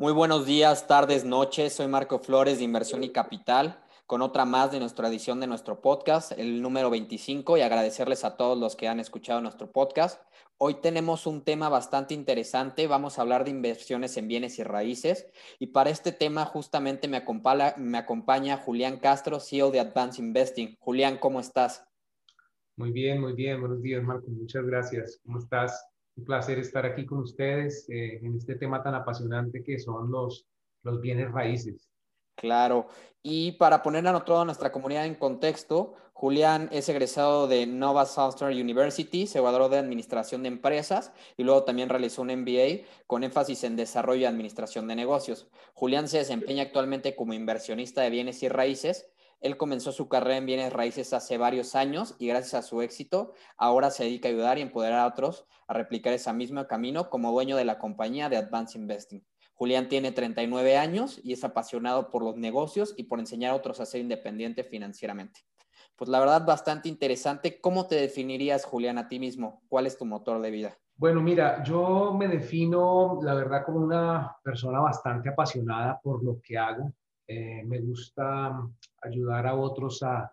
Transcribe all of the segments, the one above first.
Muy buenos días, tardes, noches. Soy Marco Flores de Inversión y Capital, con otra más de nuestra edición de nuestro podcast, el número 25, y agradecerles a todos los que han escuchado nuestro podcast. Hoy tenemos un tema bastante interesante. Vamos a hablar de inversiones en bienes y raíces. Y para este tema justamente me acompaña, Julián Castro, CEO de Advance Investing. Julián, ¿cómo estás? Muy bien, muy bien. Buenos días, Marco. Muchas gracias. ¿Cómo estás? Un placer estar aquí con ustedes eh, en este tema tan apasionante que son los, los bienes raíces. Claro. Y para poner a toda nuestra comunidad en contexto, Julián es egresado de Nova Southern University, se graduó de Administración de Empresas y luego también realizó un MBA con énfasis en Desarrollo y Administración de Negocios. Julián se desempeña actualmente como inversionista de bienes y raíces él comenzó su carrera en bienes raíces hace varios años y gracias a su éxito ahora se dedica a ayudar y empoderar a otros a replicar ese mismo camino como dueño de la compañía de Advance Investing. Julián tiene 39 años y es apasionado por los negocios y por enseñar a otros a ser independiente financieramente. Pues la verdad, bastante interesante. ¿Cómo te definirías, Julián, a ti mismo? ¿Cuál es tu motor de vida? Bueno, mira, yo me defino, la verdad, como una persona bastante apasionada por lo que hago. Eh, me gusta ayudar a otros a,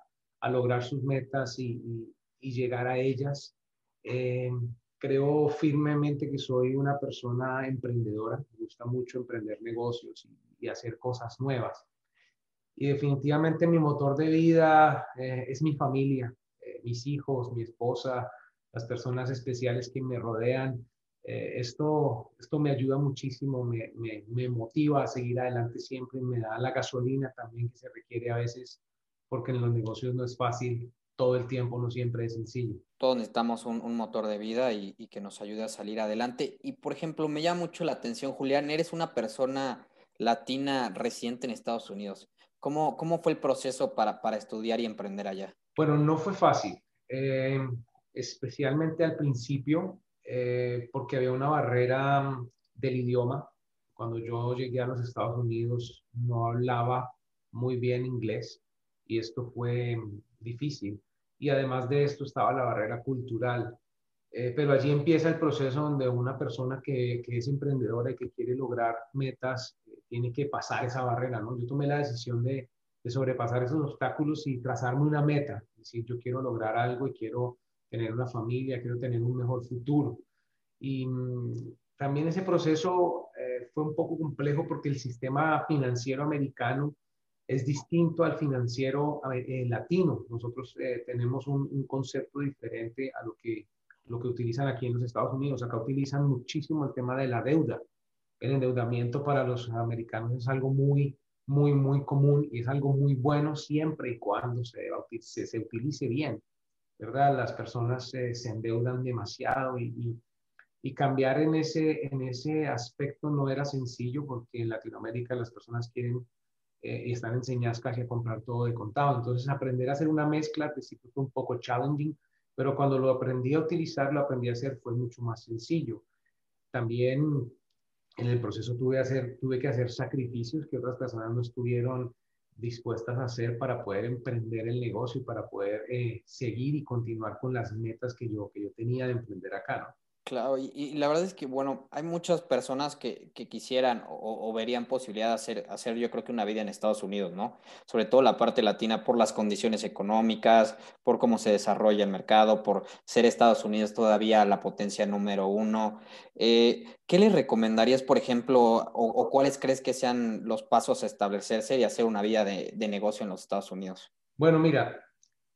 lograr sus metas y, llegar a ellas. Eh, creo firmemente que soy una persona emprendedora, me gusta mucho emprender negocios y, hacer cosas nuevas. Y definitivamente mi motor de vida eh, es mi familia, mis hijos, mi esposa, las personas especiales que me rodean. Eh, esto, esto me ayuda muchísimo, me, me, motiva a seguir adelante siempre, me da la gasolina también que se requiere a veces, porque en los negocios no es fácil todo el tiempo, no siempre es sencillo. Todos necesitamos un, un motor de vida y, y, que nos ayude a salir adelante. Y, por ejemplo, me llama mucho la atención, Julián, eres una persona latina reciente en Estados Unidos. ¿Cómo, cómo fue el proceso para, para estudiar y emprender allá? Bueno, no fue fácil. Eh, especialmente al principio, eh, porque había una barrera mm, del idioma. Cuando yo llegué a los Estados Unidos no hablaba muy bien inglés y esto fue mm, difícil. Y además de esto estaba la barrera cultural. Eh, pero allí empieza el proceso donde una persona que, que es emprendedora y que quiere lograr metas eh, tiene que pasar esa barrera. ¿no? Yo tomé la decisión de, de sobrepasar esos obstáculos y trazarme una meta. Es decir, yo quiero lograr algo y quiero tener una familia, quiero tener un mejor futuro. Y mm, también ese proceso eh, fue un poco complejo porque el sistema financiero americano es distinto al financiero eh, latino. Nosotros eh, tenemos un, concepto diferente a lo que, lo que utilizan aquí en los Estados Unidos. Acá utilizan muchísimo el tema de la deuda. El endeudamiento para los americanos es algo muy, muy, muy común y es algo muy bueno siempre y cuando se, se, se utilice bien. ¿Verdad? Las personas se endeudan demasiado y, y, cambiar en ese, en ese aspecto no era sencillo porque en Latinoamérica las personas quieren eh, y están enseñadas casi a comprar todo de contado. Entonces aprender a hacer una mezcla al principio fue un poco challenging, pero cuando lo aprendí a utilizar, lo aprendí a hacer fue mucho más sencillo. También en el proceso tuve, hacer, tuve que hacer sacrificios que otras personas no estuvieron dispuestas a hacer para poder emprender el negocio y para poder eh, seguir y continuar con las metas que yo, que yo tenía de emprender acá, ¿no? Claro, y, la verdad es que, bueno, hay muchas personas que, que quisieran o, verían posibilidad de hacer, hacer, yo creo que una vida en Estados Unidos, ¿no? Sobre todo la parte latina por las condiciones económicas, por cómo se desarrolla el mercado, por ser Estados Unidos todavía la potencia número uno. Eh, ¿Qué les recomendarías, por ejemplo, o, cuáles crees que sean los pasos a establecerse y hacer una vida de, de negocio en los Estados Unidos? Bueno, mira,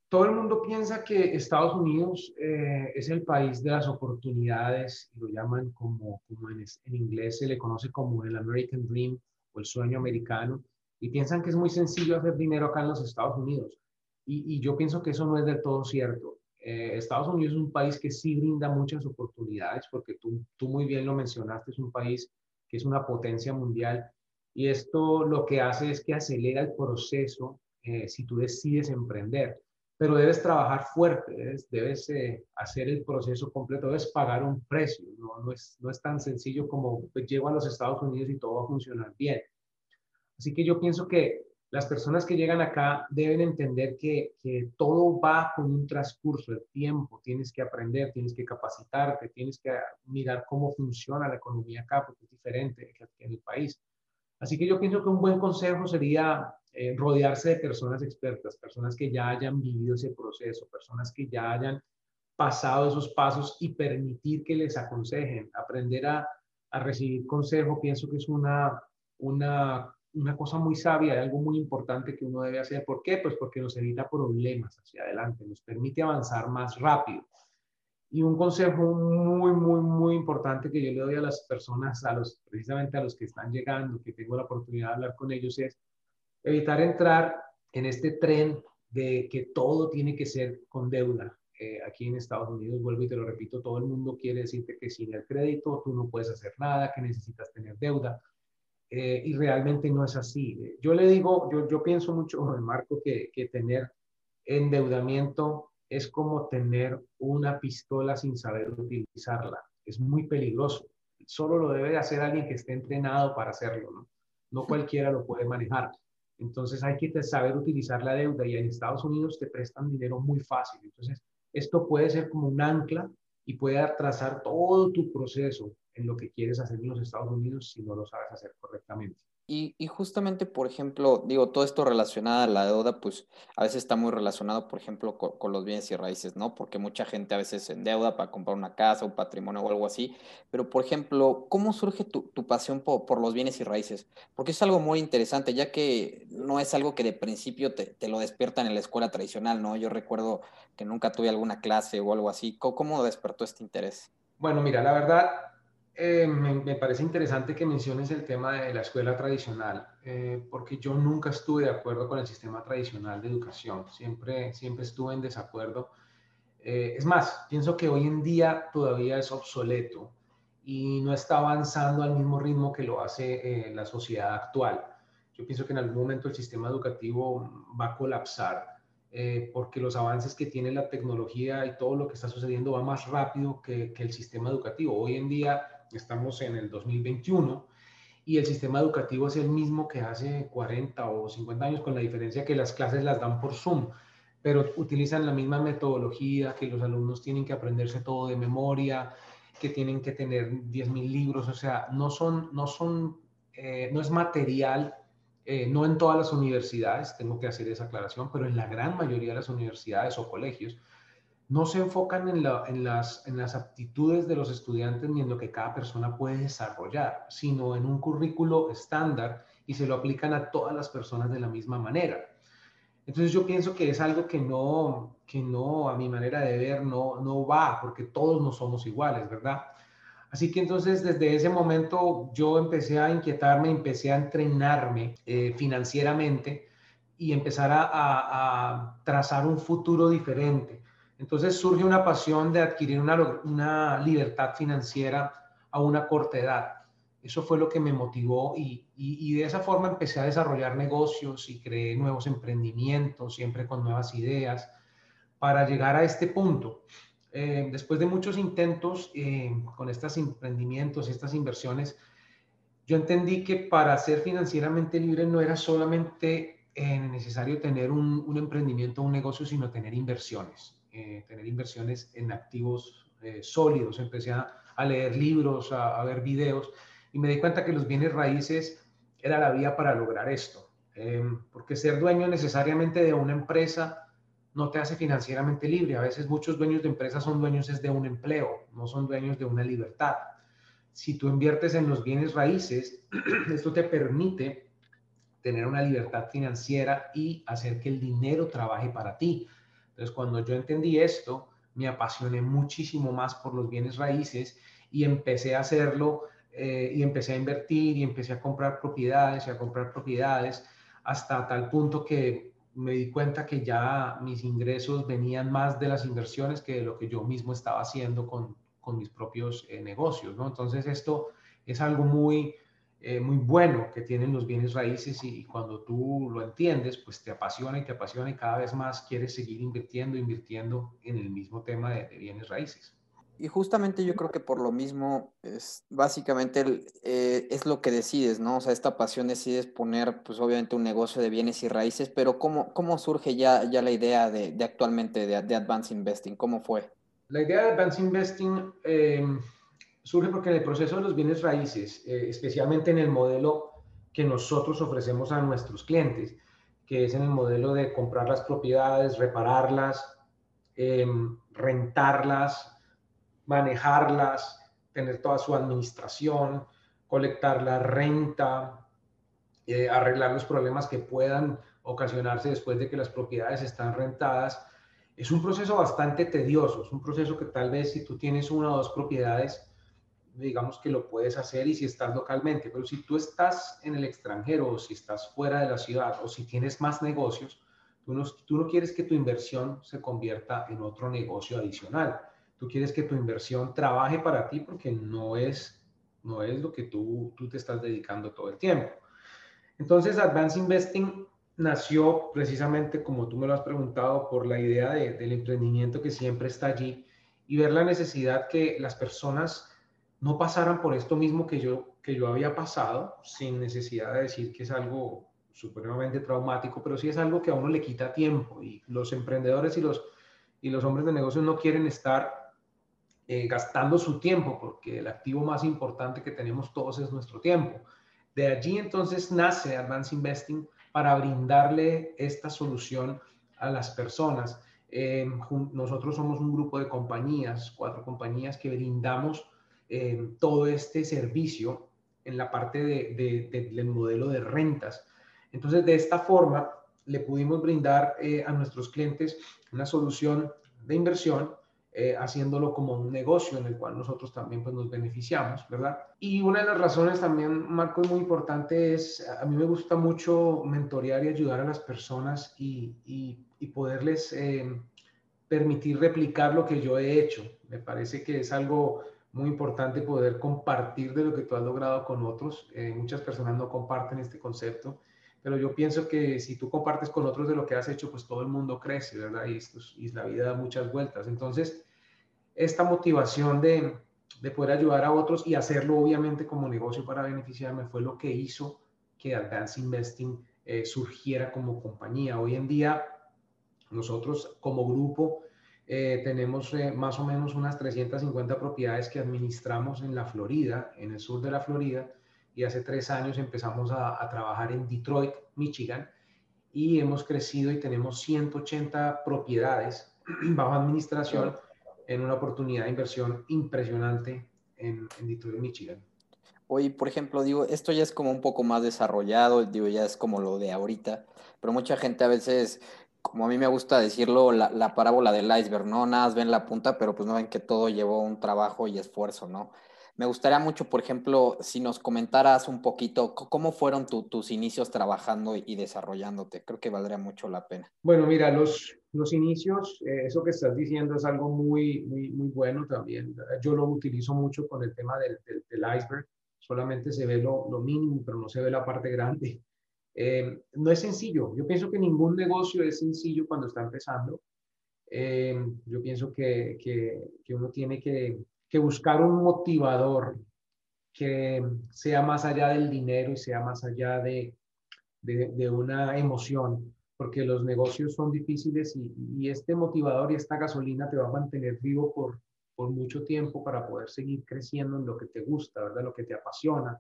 todo el mundo piensa que Estados Unidos eh, es el país de las oportunidades, lo llaman como, como en, inglés se le conoce como el American Dream o el sueño americano, y piensan que es muy sencillo hacer dinero acá en los Estados Unidos. Y, yo pienso que eso no es del todo cierto. Eh, Estados Unidos es un país que sí brinda muchas oportunidades, porque tú, tú muy bien lo mencionaste, es un país que es una potencia mundial, y esto lo que hace es que acelera el proceso eh, si tú decides emprender pero debes trabajar fuerte, debes, eh, hacer el proceso completo, debes pagar un precio, no, no, es, no es tan sencillo como pues, llego a los Estados Unidos y todo va a funcionar bien. Así que yo pienso que las personas que llegan acá deben entender que, que todo va con un transcurso de tiempo, tienes que aprender, tienes que capacitarte, tienes que mirar cómo funciona la economía acá, porque es diferente que en el país. Así que yo pienso que un buen consejo sería eh, rodearse de personas expertas, personas que ya hayan vivido ese proceso, personas que ya hayan pasado esos pasos y permitir que les aconsejen, aprender a, a recibir consejo, pienso que es una, una, una cosa muy sabia, algo muy importante que uno debe hacer. ¿Por qué? Pues porque nos evita problemas hacia adelante, nos permite avanzar más rápido. Y un consejo muy, muy, muy importante que yo le doy a las personas, a los, precisamente a los que están llegando, que tengo la oportunidad de hablar con ellos, es evitar entrar en este tren de que todo tiene que ser con deuda. Eh, aquí en Estados Unidos, vuelvo y te lo repito, todo el mundo quiere decirte que sin el crédito tú no puedes hacer nada, que necesitas tener deuda. Eh, y realmente no es así. Yo le digo, yo, yo pienso mucho, Marco, que, que tener endeudamiento es como tener una pistola sin saber utilizarla. Es muy peligroso. Solo lo debe hacer alguien que esté entrenado para hacerlo, ¿no? No cualquiera lo puede manejar. Entonces hay que saber utilizar la deuda y en Estados Unidos te prestan dinero muy fácil. Entonces esto puede ser como un ancla y puede atrasar todo tu proceso en lo que quieres hacer en los Estados Unidos si no lo sabes hacer correctamente. Y, justamente, por ejemplo, digo, todo esto relacionado a la deuda, pues a veces está muy relacionado, por ejemplo, con, los bienes y raíces, ¿no? Porque mucha gente a veces se endeuda para comprar una casa, un patrimonio o algo así. Pero, por ejemplo, ¿cómo surge tu, pasión por, los bienes y raíces? Porque es algo muy interesante, ya que no es algo que de principio te, te, lo despiertan en la escuela tradicional, ¿no? Yo recuerdo que nunca tuve alguna clase o algo así. cómo despertó este interés? Bueno, mira, la verdad, eh, me, parece interesante que menciones el tema de la escuela tradicional, eh, porque yo nunca estuve de acuerdo con el sistema tradicional de educación, siempre, siempre estuve en desacuerdo. Eh, es más, pienso que hoy en día todavía es obsoleto y no está avanzando al mismo ritmo que lo hace la sociedad actual. Yo pienso que en algún momento el sistema educativo va a colapsar. porque los avances que tiene la tecnología y todo lo que está sucediendo va más rápido que, que el sistema educativo. Hoy en día estamos en el 2021 y el sistema educativo es el mismo que hace 40 o 50 años, con la diferencia que las clases las dan por Zoom, pero utilizan la misma metodología, que los alumnos tienen que aprenderse todo de memoria, que tienen que tener 10.000 libros, o sea, no son, no son, eh, no es material, eh, no en todas las universidades, tengo que hacer esa aclaración, pero en la gran mayoría de las universidades o colegios, no se enfocan en, las, aptitudes de los estudiantes ni en lo que cada persona puede desarrollar, sino en un currículo estándar y se lo aplican a todas las personas de la misma manera. Entonces yo pienso que es algo que no, que no, a mi manera de ver, no, no va, porque todos no somos iguales, ¿verdad? Así que entonces desde ese momento yo empecé a inquietarme, empecé a entrenarme eh, financieramente y empezar a trazar un futuro diferente entonces surge una pasión de adquirir una, libertad financiera a una corta edad. Eso fue lo que me motivó y, de esa forma empecé a desarrollar negocios y creé nuevos emprendimientos, siempre con nuevas ideas, para llegar a este punto. Eh, después de muchos intentos eh, con estos emprendimientos, estas inversiones, yo entendí que para ser financieramente libre no era solamente eh, necesario tener un, un emprendimiento, un negocio, sino tener inversiones. Eh, tener inversiones en activos eh, sólidos. Empecé a, leer libros, a, ver videos y me di cuenta que los bienes raíces era la vía para lograr esto. Em, porque ser dueño necesariamente de una empresa no te hace financieramente libre. A veces muchos dueños de empresas son dueños de un empleo, no son dueños de una libertad. Si tú inviertes en los bienes raíces, esto te permite tener una libertad financiera y hacer que el dinero trabaje para ti. Entonces, cuando yo entendí esto, me apasioné muchísimo más por los bienes raíces y empecé a hacerlo eh, y empecé a invertir y empecé a comprar propiedades y a comprar propiedades hasta tal punto que me di cuenta que ya mis ingresos venían más de las inversiones que de lo que yo mismo estaba haciendo con, con mis propios eh, negocios, ¿no? Entonces esto es algo muy, eh, muy bueno que tienen los bienes raíces y, cuando tú lo entiendes, pues te apasiona y te apasiona y cada vez más quieres seguir invirtiendo, invirtiendo en el mismo tema de, bienes raíces. Y justamente yo creo que por lo mismo es básicamente eh, es lo que decides, ¿no? O sea, esta pasión decides poner, pues obviamente un negocio de bienes y raíces, pero ¿cómo, cómo surge ya, ya la idea de, de actualmente de, de, Advance Investing? ¿Cómo fue? La idea de Advance Investing... Eh, surge porque en el proceso de los bienes raíces, eh, especialmente en el modelo que nosotros ofrecemos a nuestros clientes, que es en el modelo de comprar las propiedades, repararlas, em, rentarlas, manejarlas, tener toda su administración, colectar la renta, eh, arreglar los problemas que puedan ocasionarse después de que las propiedades están rentadas. Es un proceso bastante tedioso, es un proceso que tal vez si tú tienes una o dos propiedades, digamos que lo puedes hacer y si estás localmente, pero si tú estás en el extranjero o si estás fuera de la ciudad o si tienes más negocios, tú no, tú no quieres que tu inversión se convierta en otro negocio adicional. Tú quieres que tu inversión trabaje para ti porque no es, no es lo que tú, tú te estás dedicando todo el tiempo. Entonces, Advanced Investing nació precisamente, como tú me lo has preguntado, por la idea del emprendimiento que siempre está allí y ver la necesidad que las personas no pasaran por esto mismo que yo, que yo había pasado, sin necesidad de decir que es algo supremamente traumático, pero sí es algo que a uno le quita tiempo y los emprendedores y los, y los hombres de negocios no quieren estar eh, gastando su tiempo porque el activo más importante que tenemos todos es nuestro tiempo. De allí entonces nace Advance Investing para brindarle esta solución a las personas. Eh, nosotros somos un grupo de compañías, cuatro compañías que brindamos eh, todo este servicio en la parte del modelo de rentas. Entonces, de esta forma, le pudimos brindar eh, a nuestros clientes una solución de inversión eh, haciéndolo como un negocio en el cual nosotros también pues, nos beneficiamos, ¿verdad? Y una de las razones también, Marco, muy importante es, a mí me gusta mucho mentorear y ayudar a las personas y, y, poderles eh, permitir replicar lo que yo he hecho. Me parece que es algo muy importante poder compartir de lo que tú has logrado con otros. Eh, muchas personas no comparten este concepto pero yo pienso que si tú compartes con otros de lo que has hecho, pues todo el mundo crece, ¿verdad? Y, y la vida da muchas vueltas. Entonces, esta motivación de, de poder ayudar a otros y hacerlo obviamente como negocio para beneficiarme fue lo que hizo que Advance Investing eh, surgiera como compañía. Hoy en día nosotros como grupo eh, tenemos eh, más o menos unas 350 propiedades que administramos en la Florida, en el sur de la Florida, y hace tres años empezamos a, a trabajar en Detroit, Michigan, y hemos crecido y tenemos 180 propiedades bajo administración en una oportunidad de inversión impresionante en, en Detroit, Michigan. Hoy, por ejemplo, digo, esto ya es como un poco más desarrollado, digo, ya es como lo de ahorita, pero mucha gente a veces, como a mí me gusta decirlo, la, la parábola del iceberg, ¿no? Nada más ven la punta, pero pues no ven que todo llevó un trabajo y esfuerzo, ¿no? Me gustaría mucho, por ejemplo, si nos comentaras un poquito cómo fueron tus inicios trabajando y desarrollándote. Creo que valdría mucho la pena. Bueno, mira, los, los inicios, eh, eso que estás diciendo es algo muy, muy, muy bueno también. Yo lo utilizo mucho con el tema del, del, iceberg. Solamente se ve lo, lo, mínimo, pero no se ve la parte grande. Eh, no es sencillo. Yo pienso que ningún negocio es sencillo cuando está empezando. Eh, yo pienso que, que, uno tiene que buscar un motivador que sea más allá del dinero y sea más allá de, de, una emoción, porque los negocios son difíciles y, este motivador y esta gasolina te va a mantener vivo por, por mucho tiempo para poder seguir creciendo en lo que te gusta, ¿verdad? Lo que te apasiona.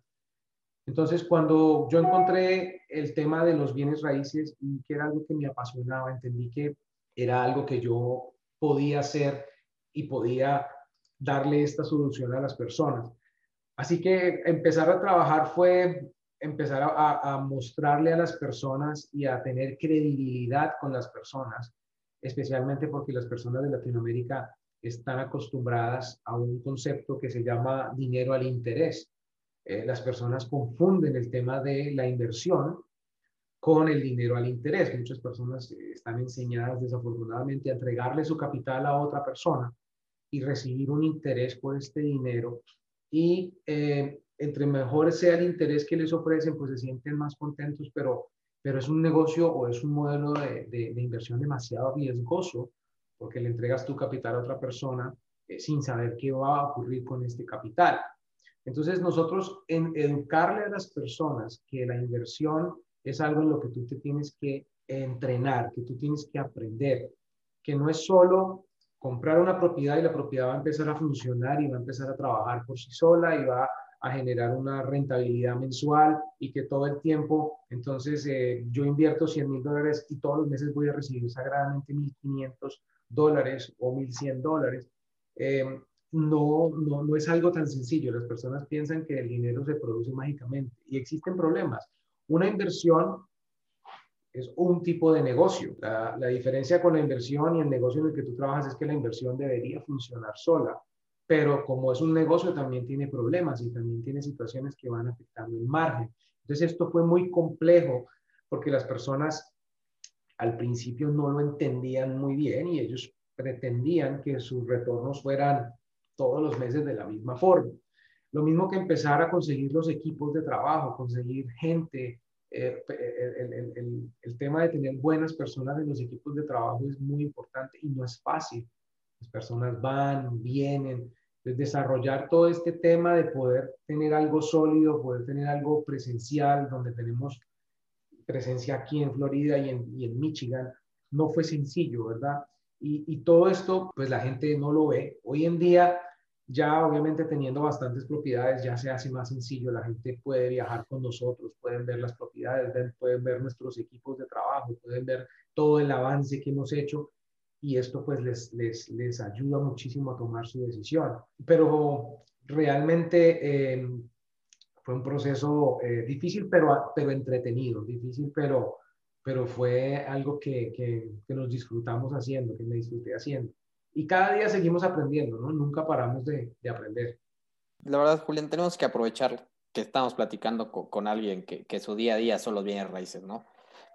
Entonces, cuando yo encontré el tema de los bienes raíces y que era algo que me apasionaba, entendí que era algo que yo podía hacer y podía darle esta solución a las personas. Así que empezar a trabajar fue empezar a, mostrarle a las personas y a tener credibilidad con las personas, especialmente porque las personas de Latinoamérica están acostumbradas a un concepto que se llama dinero al interés. Eh, las personas confunden el tema de la inversión con el dinero al interés. Muchas personas están enseñadas desafortunadamente a entregarle su capital a otra persona y recibir un interés por este dinero. Y eh, entre mejor sea el interés que les ofrecen, pues se sienten más contentos, pero, pero es un negocio o es un modelo de, de, inversión demasiado riesgoso porque le entregas tu capital a otra persona eh, sin saber qué va a ocurrir con este capital. Entonces nosotros en educarle a las personas que la inversión es algo en lo que tú te tienes que entrenar, que tú tienes que aprender, que no es solo comprar una propiedad y la propiedad va a empezar a funcionar y va a empezar a trabajar por sí sola y va a generar una rentabilidad mensual y que todo el tiempo, entonces eh, yo invierto 100 mil dólares y todos los meses voy a recibir sagradamente 1.500 dólares o 1.100 dólares. Eh, no, no, no es algo tan sencillo. Las personas piensan que el dinero se produce mágicamente y existen problemas. Una inversión es un tipo de negocio. La, la, diferencia con la inversión y el negocio en el que tú trabajas es que la inversión debería funcionar sola, pero como es un negocio también tiene problemas y también tiene situaciones que van afectando el margen. Entonces esto fue muy complejo porque las personas al principio no lo entendían muy bien y ellos pretendían que sus retornos fueran todos los meses de la misma forma. Lo mismo que empezar a conseguir los equipos de trabajo, conseguir gente, eh, el, tema de tener buenas personas en los equipos de trabajo es muy importante y no es fácil. Las personas van, vienen. desarrollar todo este tema de poder tener algo sólido, poder tener algo presencial, donde tenemos presencia aquí en Florida y en, Michigan, no fue sencillo, ¿verdad? Y, y, todo esto, pues la gente no lo ve. Hoy en día ya obviamente teniendo bastantes propiedades ya se hace más sencillo, la gente puede viajar con nosotros, pueden ver las propiedades, pueden ver nuestros equipos de trabajo, pueden ver todo el avance que hemos hecho y esto pues les, les, les ayuda muchísimo a tomar su decisión. Pero realmente em, fue un proceso eh, difícil pero, pero entretenido, difícil pero, pero fue algo que, que, que nos disfrutamos haciendo, que me disfruté haciendo y cada día seguimos aprendiendo, ¿no? Nunca paramos de, de aprender. La verdad, Julián, tenemos que aprovechar que estamos platicando con, con alguien que, que, su día a día son los bienes raíces, ¿no?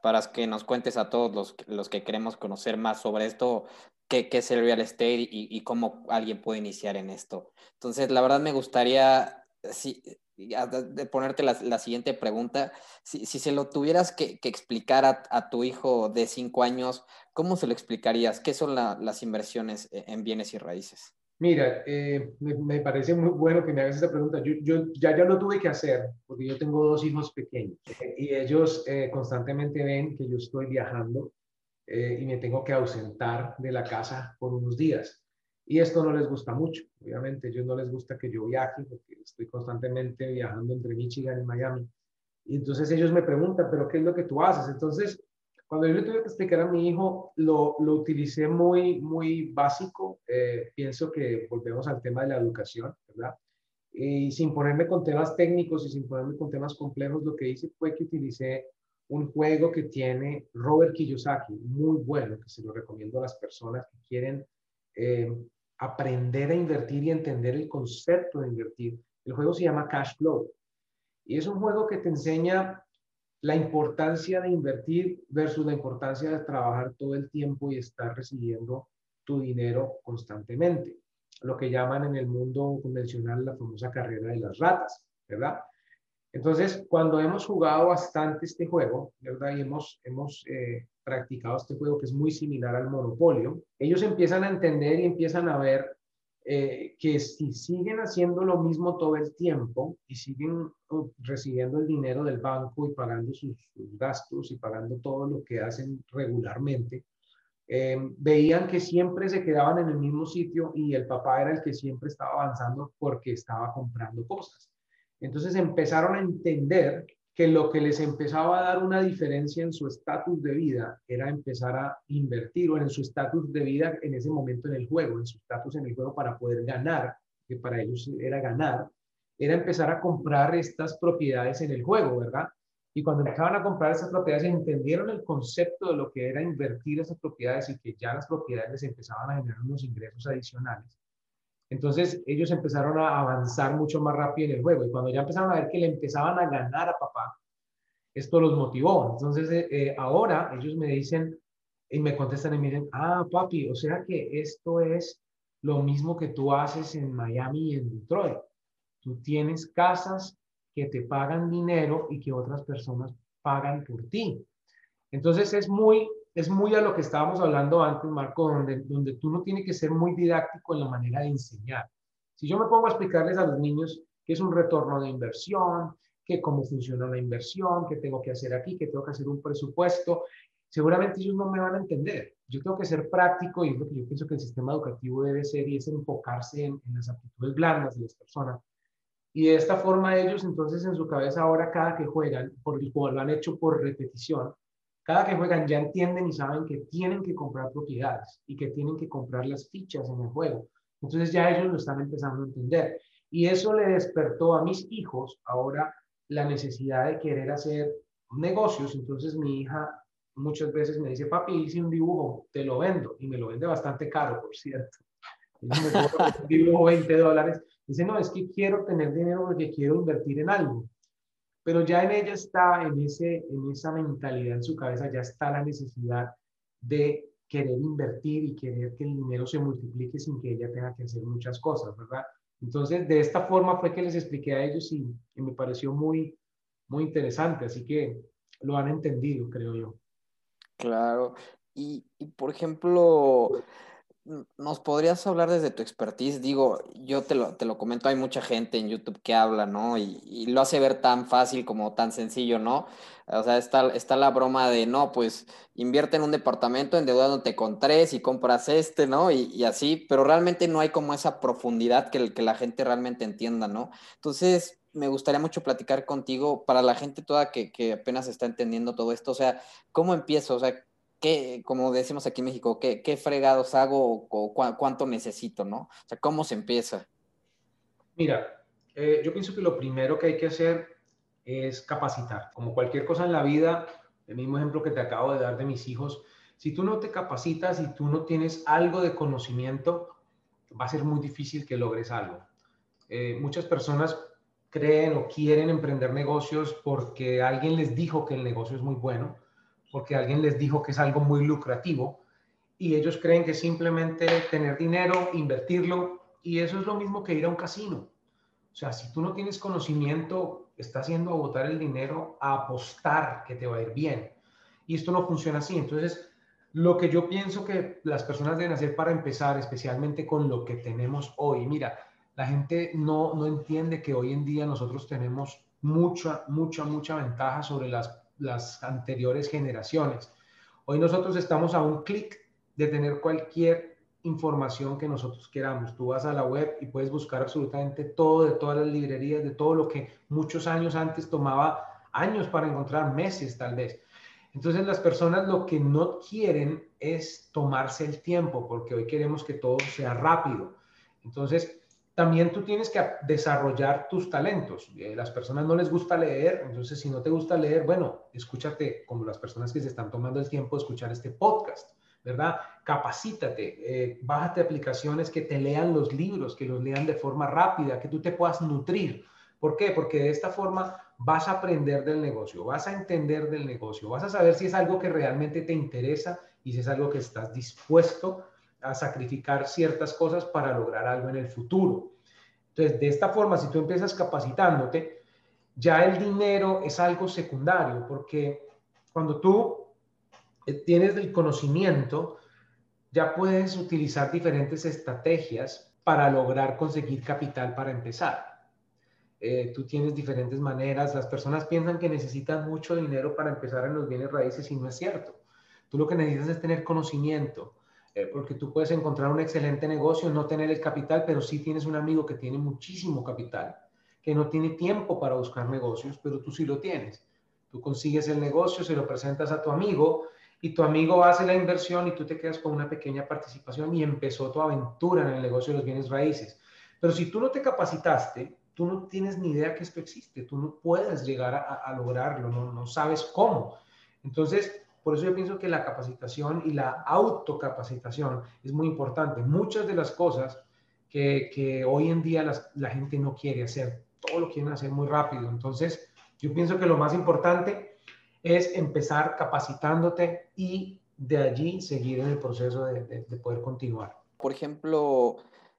Para que nos cuentes a todos los, los que queremos conocer más sobre esto, qué, qué es el real estate y, y, cómo alguien puede iniciar en esto. Entonces, la verdad me gustaría, si, de ponerte la, la, siguiente pregunta, si, si se lo tuvieras que, que explicar a, a, tu hijo de cinco años, ¿cómo se lo explicarías? ¿Qué son la, las inversiones e, en bienes y raíces? Mira, eh, me, me, parece muy bueno que me hagas esta pregunta. Yo, yo, ya, ya lo tuve que hacer porque yo tengo dos hijos pequeños y ellos eh, constantemente ven que yo estoy viajando eh, y me tengo que ausentar de la casa por unos días. Y esto no les gusta mucho, obviamente, a ellos no les gusta que yo viaje, porque estoy constantemente viajando entre Michigan y Miami. Y entonces ellos me preguntan, pero ¿qué es lo que tú haces? Entonces, cuando yo le tuve que explicar a mi hijo, lo, lo utilicé muy, muy básico. Eh, pienso que volvemos al tema de la educación, ¿verdad? Y sin ponerme con temas técnicos y sin ponerme con temas complejos, lo que hice fue que utilicé un juego que tiene Robert Kiyosaki, muy bueno, que se lo recomiendo a las personas que quieren eh, aprender a invertir y entender el concepto de invertir. El juego se llama Cash Flow y es un juego que te enseña la importancia de invertir versus la importancia de trabajar todo el tiempo y estar recibiendo tu dinero constantemente. Lo que llaman en el mundo convencional la famosa carrera de las ratas, ¿verdad? Entonces, cuando hemos jugado bastante este juego, ¿verdad? Y hemos, hemos eh, practicado este juego que es muy similar al monopolio, ellos empiezan a entender y empiezan a ver eh, que si siguen haciendo lo mismo todo el tiempo y siguen uh, recibiendo el dinero del banco y pagando sus, gastos y pagando todo lo que hacen regularmente, eh, veían que siempre se quedaban en el mismo sitio y el papá era el que siempre estaba avanzando porque estaba comprando cosas. Entonces empezaron a entender que lo que les empezaba a dar una diferencia en su estatus de vida era empezar a invertir o en su estatus de vida en ese momento en el juego, en su estatus en el juego para poder ganar, que para ellos era ganar, era empezar a comprar estas propiedades en el juego, ¿verdad? Y cuando empezaban a comprar esas propiedades, entendieron el concepto de lo que era invertir esas propiedades y que ya las propiedades les empezaban a generar unos ingresos adicionales. Entonces ellos empezaron a avanzar mucho más rápido en el juego y cuando ya empezaron a ver que le empezaban a ganar a papá, esto los motivó. Entonces eh, eh, ahora ellos me dicen y me contestan y me dicen, ah, papi, o sea que esto es lo mismo que tú haces en Miami y en Detroit. Tú tienes casas que te pagan dinero y que otras personas pagan por ti. Entonces es muy es muy a lo que estábamos hablando antes, Marco, donde, donde tú no tienes que ser muy didáctico en la manera de enseñar. Si yo me pongo a explicarles a los niños qué es un retorno de inversión, qué cómo funciona la inversión, qué tengo que hacer aquí, qué tengo que hacer un presupuesto, seguramente ellos no me van a entender. Yo tengo que ser práctico y es lo que yo pienso que el sistema educativo debe ser y es enfocarse en, las aptitudes blandas de las personas. Y de esta forma ellos entonces en su cabeza ahora cada que juegan, por, lo han hecho por repetición, cada que juegan ya entienden y saben que tienen que comprar propiedades y que tienen que comprar las fichas en el juego. Entonces ya ellos lo están empezando a entender. Y eso le despertó a mis hijos ahora la necesidad de querer hacer negocios. Entonces mi hija muchas veces me dice, papi, hice un dibujo, te lo vendo. Y me lo vende bastante caro, por cierto. Dibujo 20 dólares. Dice, no, es que quiero tener dinero porque quiero invertir en algo. Pero ya en ella está, en, ese, en esa mentalidad en su cabeza, ya está la necesidad de querer invertir y querer que el dinero se multiplique sin que ella tenga que hacer muchas cosas, ¿verdad? Entonces, de esta forma fue que les expliqué a ellos y, me pareció muy, muy interesante, así que lo han entendido, creo yo. Claro. Y, por ejemplo, ¿nos podrías hablar desde tu expertise? Digo, yo te lo, te lo comento, hay mucha gente en YouTube que habla, ¿no? Y, y, lo hace ver tan fácil como tan sencillo, ¿no? O sea, está, está la broma de, no, pues invierte en un departamento endeudándote con tres y compras este, ¿no? Y, y, así, pero realmente no hay como esa profundidad que, que la gente realmente entienda, ¿no? Entonces, me gustaría mucho platicar contigo para la gente toda que, que, apenas está entendiendo todo esto. O sea, ¿cómo empiezo? O sea, ¿qué, como decimos aquí en México, qué, qué fregados hago o, cu cuánto necesito, ¿no? O sea, ¿cómo se empieza? Mira, eh, yo pienso que lo primero que hay que hacer es capacitar. Como cualquier cosa en la vida, el mismo ejemplo que te acabo de dar de mis hijos, si tú no te capacitas y tú no tienes algo de conocimiento, va a ser muy difícil que logres algo. Eh, muchas personas creen o quieren emprender negocios porque alguien les dijo que el negocio es muy bueno, porque alguien les dijo que es algo muy lucrativo y ellos creen que simplemente tener dinero, invertirlo y eso es lo mismo que ir a un casino. O sea, si tú no tienes conocimiento, estás yendo a botar el dinero a apostar que te va a ir bien. Y esto no funciona así. Entonces, lo que yo pienso que las personas deben hacer para empezar, especialmente con lo que tenemos hoy, mira, la gente no, no entiende que hoy en día nosotros tenemos mucha, mucha, mucha ventaja sobre las, las anteriores generaciones. Hoy nosotros estamos a un clic de tener cualquier información que nosotros queramos. Tú vas a la web y puedes buscar absolutamente todo de todas las librerías, de todo lo que muchos años antes tomaba años para encontrar, meses tal vez. Entonces las personas lo que no quieren es tomarse el tiempo, porque hoy queremos que todo sea rápido. Entonces, también tú tienes que desarrollar tus talentos. Eh, las personas no les gusta leer, entonces si no te gusta leer, bueno, escúchate como las personas que se están tomando el tiempo de escuchar este podcast, ¿verdad? Capacítate, eh, bájate aplicaciones que te lean los libros, que los lean de forma rápida, que tú te puedas nutrir. ¿Por qué? Porque de esta forma vas a aprender del negocio, vas a entender del negocio, vas a saber si es algo que realmente te interesa y si es algo que estás dispuesto a sacrificar ciertas cosas para lograr algo en el futuro. Entonces, de esta forma, si tú empiezas capacitándote, ya el dinero es algo secundario, porque cuando tú eh, tienes el conocimiento, ya puedes utilizar diferentes estrategias para lograr conseguir capital para empezar. Eh, tú tienes diferentes maneras, las personas piensan que necesitan mucho dinero para empezar en los bienes raíces y no es cierto. Tú lo que necesitas es tener conocimiento, porque tú puedes encontrar un excelente negocio, no tener el capital, pero sí tienes un amigo que tiene muchísimo capital, que no tiene tiempo para buscar negocios, pero tú sí lo tienes. Tú consigues el negocio, se lo presentas a tu amigo y tu amigo hace la inversión y tú te quedas con una pequeña participación y empezó tu aventura en el negocio de los bienes raíces. Pero si tú no te capacitaste, tú no tienes ni idea que esto existe, tú no puedes llegar a, lograrlo, no, no sabes cómo. Entonces, por eso yo pienso que la capacitación y la autocapacitación es muy importante. Muchas de las cosas que, que hoy en día la gente no quiere hacer, todo lo quieren hacer muy rápido. Entonces, yo pienso que lo más importante es empezar capacitándote y de allí seguir en el proceso de, de, de poder continuar. Por ejemplo,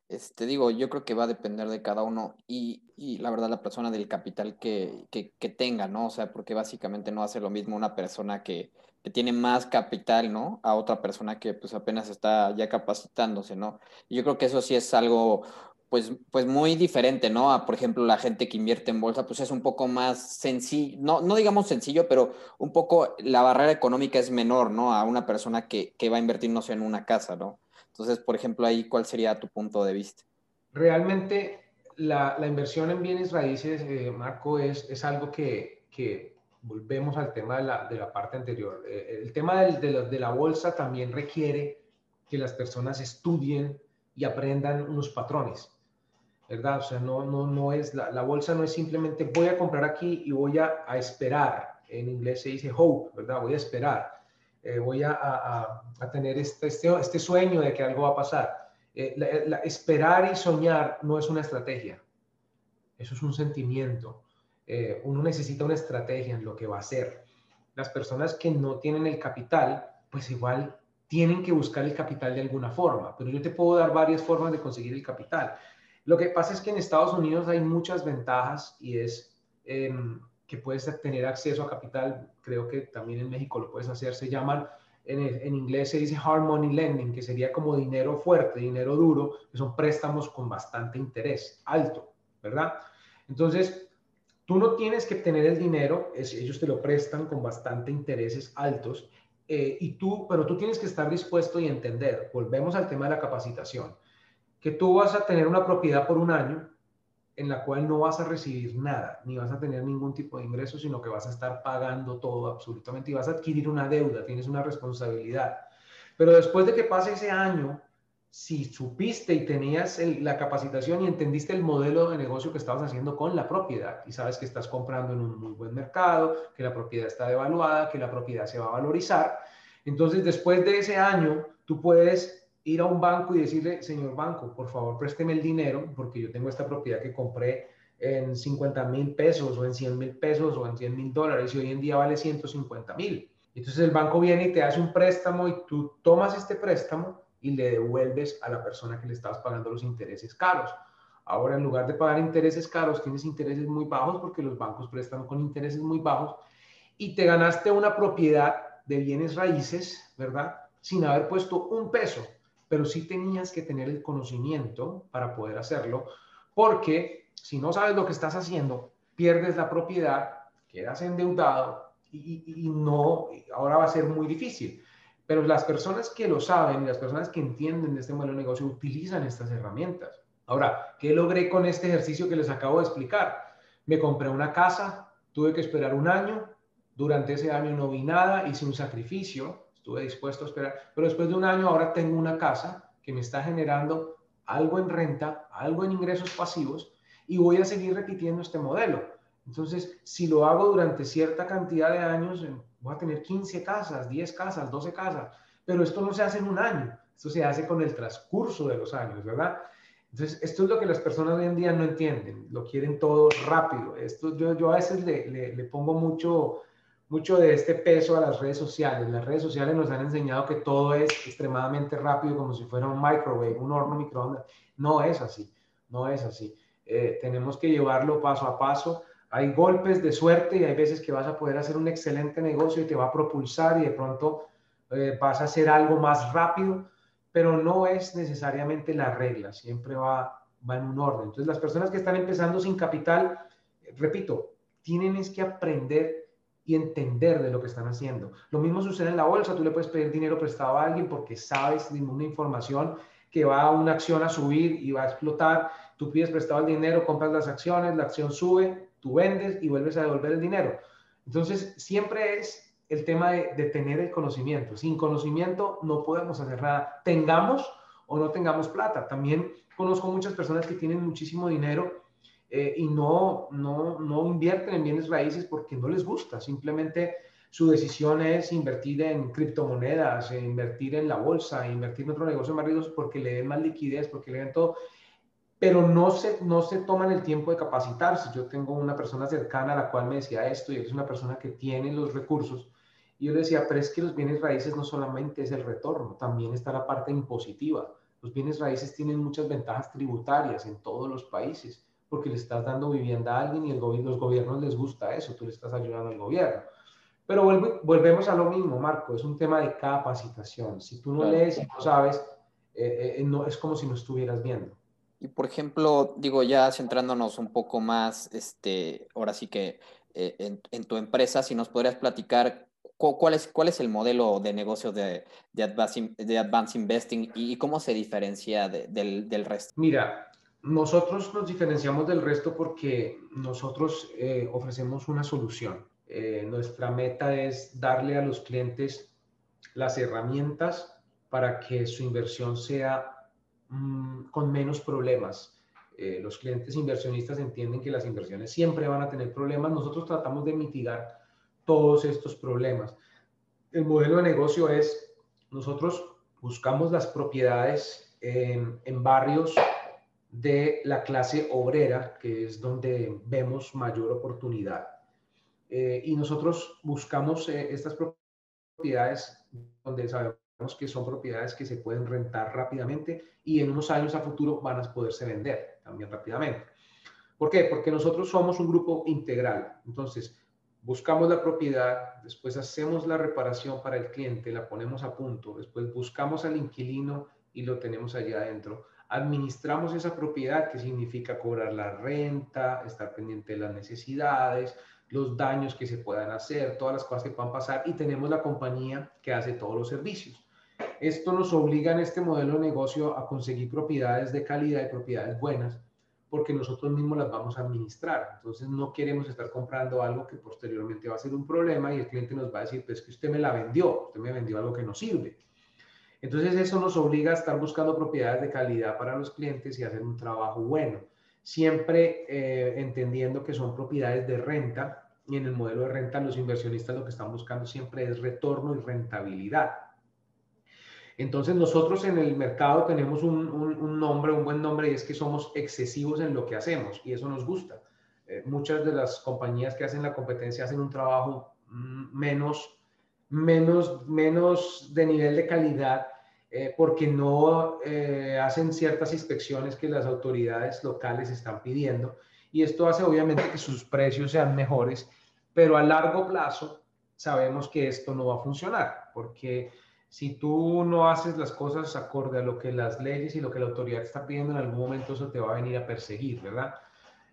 este, digo, yo creo que va a depender de cada uno y, y la verdad la persona del capital que, que, que, tenga, ¿no? O sea, porque básicamente no hace lo mismo una persona que, que tiene más capital, ¿no? A otra persona que pues apenas está ya capacitándose, ¿no? Y yo creo que eso sí es algo pues, pues muy diferente, ¿no? A, por ejemplo, la gente que invierte en bolsa, pues es un poco más sencillo, no, no digamos sencillo, pero un poco la barrera económica es menor, ¿no? A una persona que, que va a invertir, no sé, en una casa, ¿no? Entonces, por ejemplo, ahí, ¿cuál sería tu punto de vista? Realmente la, la, inversión en bienes raíces, eh, Marco, es, es algo que, que, volvemos al tema de la, de la parte anterior. Eh, el tema del, de, la, de, la, bolsa también requiere que las personas estudien y aprendan unos patrones, ¿verdad? O sea, no, no, no es, la, la bolsa no es simplemente voy a comprar aquí y voy a, a esperar. En inglés se dice hope, ¿verdad? Voy a esperar. Eh, voy a, a, a, tener este, este, este sueño de que algo va a pasar eh, la, la, esperar y soñar no es una estrategia, eso es un sentimiento. Eh, uno necesita una estrategia en lo que va a hacer. Las personas que no tienen el capital, pues igual tienen que buscar el capital de alguna forma, pero yo te puedo dar varias formas de conseguir el capital. Lo que pasa es que en Estados Unidos hay muchas ventajas y es eh, que puedes tener acceso a capital, creo que también en México lo puedes hacer, se llaman en, en, inglés se dice hard money lending, que sería como dinero fuerte, dinero duro, que son préstamos con bastante interés alto, ¿verdad? Entonces, tú no tienes que tener el dinero, es, ellos te lo prestan con bastante intereses altos, eh, y tú, pero tú tienes que estar dispuesto y entender, volvemos al tema de la capacitación, que tú vas a tener una propiedad por un año, en la cual no vas a recibir nada, ni vas a tener ningún tipo de ingreso, sino que vas a estar pagando todo absolutamente y vas a adquirir una deuda, tienes una responsabilidad. Pero después de que pase ese año, si supiste y tenías la capacitación y entendiste el modelo de negocio que estabas haciendo con la propiedad y sabes que estás comprando en un muy buen mercado, que la propiedad está devaluada, que la propiedad se va a valorizar, entonces después de ese año tú puedes ir a un banco y decirle, señor banco, por favor, présteme el dinero porque yo tengo esta propiedad que compré en 50 mil pesos o en 100 mil pesos o en 100 mil dólares y hoy en día vale 150 mil. Entonces el banco viene y te hace un préstamo y tú tomas este préstamo y le devuelves a la persona que le estabas pagando los intereses caros. Ahora, en lugar de pagar intereses caros, tienes intereses muy bajos porque los bancos prestan con intereses muy bajos y te ganaste una propiedad de bienes raíces, ¿verdad? Sin haber puesto un peso pero sí tenías que tener el conocimiento para poder hacerlo, porque si no sabes lo que estás haciendo, pierdes la propiedad, quedas endeudado y, y, no, ahora va a ser muy difícil. Pero las personas que lo saben las personas que entienden de este modelo de negocio utilizan estas herramientas. Ahora, ¿qué logré con este ejercicio que les acabo de explicar? Me compré una casa, tuve que esperar un año, durante ese año no vi nada, hice un sacrificio, estuve dispuesto a esperar, pero después de un año ahora tengo una casa que me está generando algo en renta, algo en ingresos pasivos y voy a seguir repitiendo este modelo. Entonces, si lo hago durante cierta cantidad de años, voy a tener 15 casas, 10 casas, 12 casas, pero esto no se hace en un año, esto se hace con el transcurso de los años, ¿verdad? Entonces, esto es lo que las personas hoy en día no entienden, lo quieren todo rápido. Esto yo, yo a veces le, le, le pongo mucho, mucho de este peso a las redes sociales. Las redes sociales nos han enseñado que todo es extremadamente rápido, como si fuera un microwave, un horno microondas. No es así, no es así. Eh, tenemos que llevarlo paso a paso. Hay golpes de suerte y hay veces que vas a poder hacer un excelente negocio y te va a propulsar y de pronto eh, vas a hacer algo más rápido, pero no es necesariamente la regla, siempre va, va en un orden. Entonces las personas que están empezando sin capital, repito, tienen es que aprender y entender de lo que están haciendo. Lo mismo sucede en la bolsa, tú le puedes pedir dinero prestado a alguien porque sabes de una información que va a una acción a subir y va a explotar, tú pides prestado el dinero, compras las acciones, la acción sube, tú vendes y vuelves a devolver el dinero. Entonces, siempre es el tema de, tener el conocimiento. Sin conocimiento no podemos hacer nada, tengamos o no tengamos plata. También conozco muchas personas que tienen muchísimo dinero eh, y no, no, no invierten en bienes raíces porque no les gusta, simplemente su decisión es invertir en criptomonedas, invertir en la bolsa, invertir en otro negocio más riesgoso porque le den más liquidez, porque le den todo, pero no se, no se toman el tiempo de capacitarse. Yo tengo una persona cercana a la cual me decía esto y es una persona que tiene los recursos. Y yo le decía, pero es que los bienes raíces no solamente es el retorno, también está la parte impositiva. Los bienes raíces tienen muchas ventajas tributarias en todos los países porque le estás dando vivienda a alguien y el los gobiernos les gusta eso, tú le estás ayudando al gobierno. Pero volvemos a lo mismo, Marco, es un tema de capacitación. Si tú no lees y no sabes, eh, eh, no, es como si no estuvieras viendo. Y por ejemplo, digo, ya centrándonos un poco más, este, ahora sí que eh, en, tu empresa, si nos podrías platicar cuál es, cuál es el modelo de negocio de, de, Advance, de Advance Investing y, cómo se diferencia de, del, del resto. Mira, nosotros nos diferenciamos del resto porque nosotros eh, ofrecemos una solución. Eh, nuestra meta es darle a los clientes las herramientas para que su inversión sea mm, con menos problemas. Eh, los clientes inversionistas entienden que las inversiones siempre van a tener problemas. Nosotros tratamos de mitigar todos estos problemas. El modelo de negocio es, nosotros buscamos las propiedades en, barrios de la clase obrera, que es donde vemos mayor oportunidad. Eh, y nosotros buscamos eh, estas propiedades donde sabemos que son propiedades que se pueden rentar rápidamente y en unos años a futuro van a poderse vender también rápidamente. ¿Por qué? Porque nosotros somos un grupo integral. Entonces, buscamos la propiedad, después hacemos la reparación para el cliente, la ponemos a punto, después buscamos al inquilino y lo tenemos allá adentro. Administramos esa propiedad, que significa cobrar la renta, estar pendiente de las necesidades, los daños que se puedan hacer, todas las cosas que puedan pasar y tenemos la compañía que hace todos los servicios. Esto nos obliga en este modelo de negocio a conseguir propiedades de calidad y propiedades buenas porque nosotros mismos las vamos a administrar. Entonces no queremos estar comprando algo que posteriormente va a ser un problema y el cliente nos va a decir, pues que usted me la vendió, usted me vendió algo que no sirve. Entonces eso nos obliga a estar buscando propiedades de calidad para los clientes y hacer un trabajo bueno, siempre eh, entendiendo que son propiedades de renta y en el modelo de renta los inversionistas lo que están buscando siempre es retorno y rentabilidad. Entonces nosotros en el mercado tenemos un, nombre, un buen nombre, y es que somos excesivos en lo que hacemos y eso nos gusta. Eh, muchas de las compañías que hacen la competencia hacen un trabajo mm, menos, menos, menos de nivel de calidad eh, porque no eh, hacen ciertas inspecciones que las autoridades locales están pidiendo y esto hace obviamente que sus precios sean mejores, pero a largo plazo sabemos que esto no va a funcionar porque si tú no haces las cosas acorde a lo que las leyes y lo que la autoridad está pidiendo, en algún momento eso te va a venir a perseguir, ¿verdad?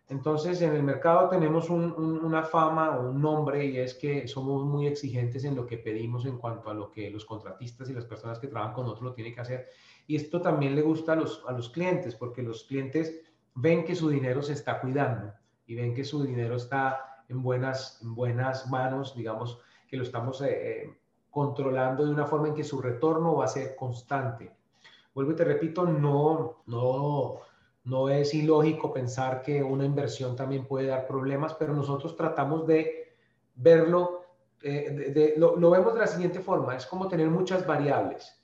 Entonces, en el mercado tenemos una fama o un nombre y es que somos muy exigentes en lo que pedimos en cuanto a lo que los contratistas y las personas que trabajan con nosotros lo tienen que hacer. Y esto también le gusta a los, a los clientes porque los clientes ven que su dinero se está cuidando y ven que su dinero está en buenas, en buenas manos, digamos, que lo estamos eh, eh, controlando de una forma en que su retorno va a ser constante. Vuelvo y te repito, no, no, no es ilógico pensar que una inversión también puede dar problemas, pero nosotros tratamos de verlo, eh, lo, lo, vemos de la siguiente forma, es como tener muchas variables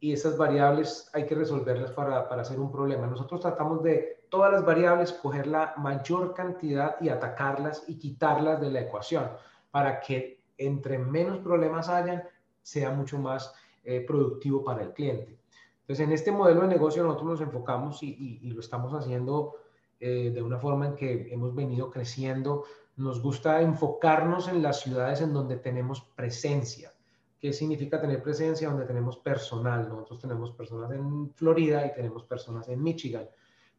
y esas variables hay que resolverlas para, para hacer un problema. Nosotros tratamos de todas las variables, coger la mayor cantidad y atacarlas y quitarlas de la ecuación para que entre menos problemas hayan, sea mucho más eh, productivo para el cliente. Entonces, en este modelo de negocio nosotros nos enfocamos y, lo estamos haciendo eh, de una forma en que hemos venido creciendo. Nos gusta enfocarnos en las ciudades en donde tenemos presencia. ¿Qué significa tener presencia? Donde tenemos personal. Nosotros tenemos personas en Florida y tenemos personas en Michigan.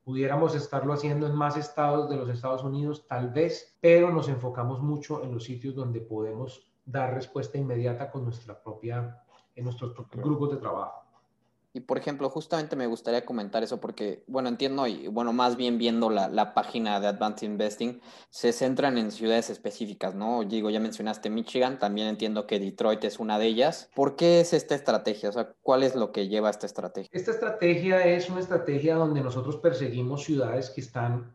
Pudiéramos estarlo haciendo en más estados de los Estados Unidos, tal vez, pero nos enfocamos mucho en los sitios donde podemos dar respuesta inmediata con nuestra propia, en nuestros propios grupos de trabajo. Y por ejemplo, justamente me gustaría comentar eso porque, bueno, entiendo, y bueno, más bien viendo la, la, página de Advanced Investing, se centran en ciudades específicas, ¿no? Digo, ya mencionaste Michigan, también entiendo que Detroit es una de ellas. ¿Por qué es esta estrategia? O sea, ¿cuál es lo que lleva esta estrategia? Esta estrategia es una estrategia donde nosotros perseguimos ciudades que están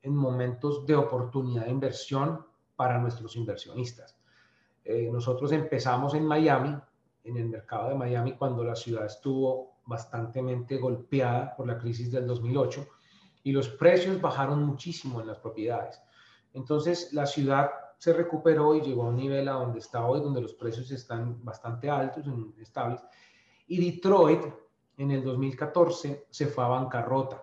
en momentos de oportunidad de inversión para nuestros inversionistas. Eh, nosotros empezamos en Miami, en el mercado de Miami, cuando la ciudad estuvo bastante golpeada por la crisis del 2008 y los precios bajaron muchísimo en las propiedades. Entonces la ciudad se recuperó y llegó a un nivel a donde está hoy, donde los precios están bastante altos, estables. Y Detroit en el 2014 se fue a bancarrota.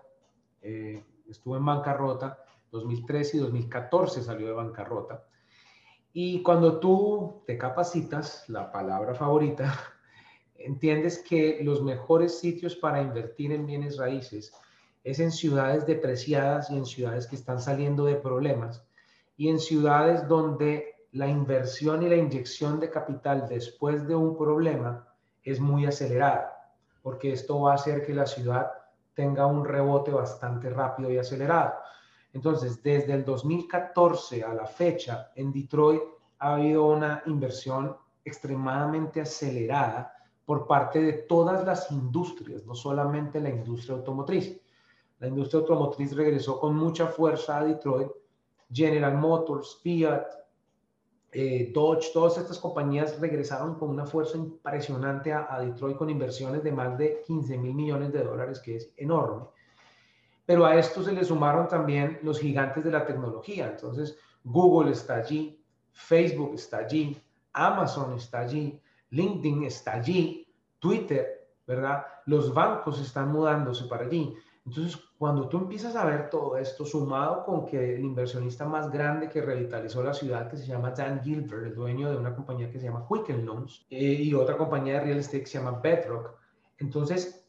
Eh, estuvo en bancarrota, 2013 y 2014 salió de bancarrota. Y cuando tú te capacitas, la palabra favorita, entiendes que los mejores sitios para invertir en bienes raíces es en ciudades depreciadas y en ciudades que están saliendo de problemas y en ciudades donde la inversión y la inyección de capital después de un problema es muy acelerada, porque esto va a hacer que la ciudad tenga un rebote bastante rápido y acelerado. Entonces, desde el 2014 a la fecha, en Detroit ha habido una inversión extremadamente acelerada por parte de todas las industrias, no solamente la industria automotriz. La industria automotriz regresó con mucha fuerza a Detroit. General Motors, Fiat, eh, Dodge, todas estas compañías regresaron con una fuerza impresionante a, Detroit con inversiones de más de 15 mil millones de dólares, que es enorme. Pero a esto se le sumaron también los gigantes de la tecnología. Entonces, Google está allí, Facebook está allí, Amazon está allí, LinkedIn está allí, Twitter, ¿verdad? Los bancos están mudándose para allí. Entonces, cuando tú empiezas a ver todo esto, sumado con que el inversionista más grande que revitalizó la ciudad, que se llama Dan Gilbert, el dueño de una compañía que se llama Quicken Loans, eh, y otra compañía de real estate que se llama Bedrock, entonces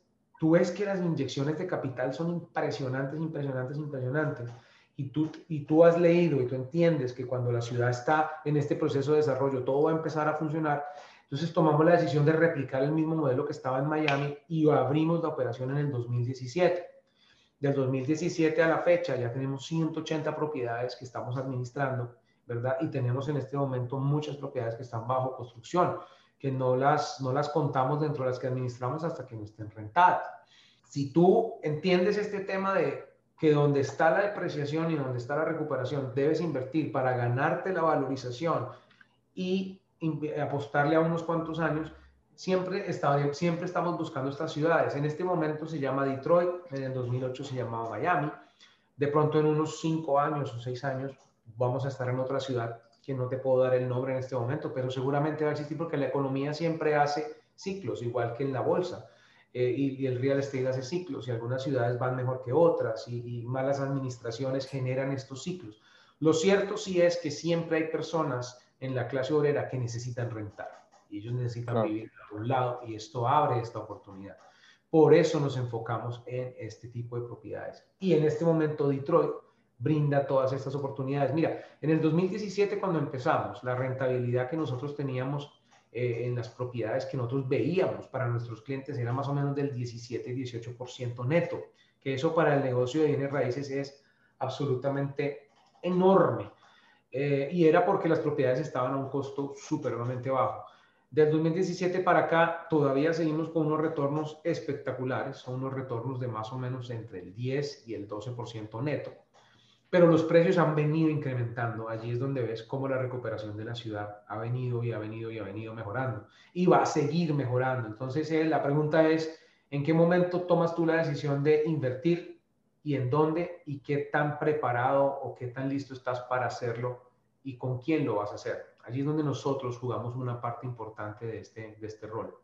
tú ves que las inyecciones de capital son impresionantes, impresionantes, impresionantes. Y tú, y tú has leído y tú entiendes que cuando la ciudad está en este proceso de desarrollo, todo va a empezar a funcionar. Entonces tomamos la decisión de replicar el mismo modelo que estaba en Miami y abrimos la operación en el 2017. Del 2017 a la fecha ya tenemos 180 propiedades que estamos administrando, ¿verdad? Y tenemos en este momento muchas propiedades que están bajo construcción, que no las, no las contamos dentro de las que administramos hasta que no estén rentadas. Si tú entiendes este tema de que donde está la depreciación y donde está la recuperación debes invertir para ganarte la valorización y apostarle a unos cuantos años, siempre, siempre estamos buscando estas ciudades. En este momento se llama Detroit, en el 2008 se llamaba Miami. De pronto en unos cinco años o seis años vamos a estar en otra ciudad que no te puedo dar el nombre en este momento, pero seguramente va a existir porque la economía siempre hace ciclos, igual que en la bolsa. Eh, y, el real estate hace ciclos y algunas ciudades van mejor que otras y, y malas administraciones generan estos ciclos. Lo cierto sí es que siempre hay personas en la clase obrera que necesitan rentar y ellos necesitan vivir a un lado y esto abre esta oportunidad. Por eso nos enfocamos en este tipo de propiedades. Y en este momento Detroit brinda todas estas oportunidades. Mira, en el 2017 cuando empezamos, la rentabilidad que nosotros teníamos eh, en las propiedades que nosotros veíamos para nuestros clientes era más o menos del 17-18% neto, que eso para el negocio de bienes raíces es absolutamente enorme. Eh, y era porque las propiedades estaban a un costo supremamente bajo. Del 2017 para acá todavía seguimos con unos retornos espectaculares, son unos retornos de más o menos entre el 10 y el 12% neto, pero los precios han venido incrementando. Allí es donde ves cómo la recuperación de la ciudad ha venido y ha venido y ha venido mejorando y va a seguir mejorando. Entonces eh, la pregunta es, ¿en qué momento tomas tú la decisión de invertir y en dónde y qué tan preparado o qué tan listo estás para hacerlo y con quién lo vas a hacer? Allí es donde nosotros jugamos una parte importante de este, de este rol.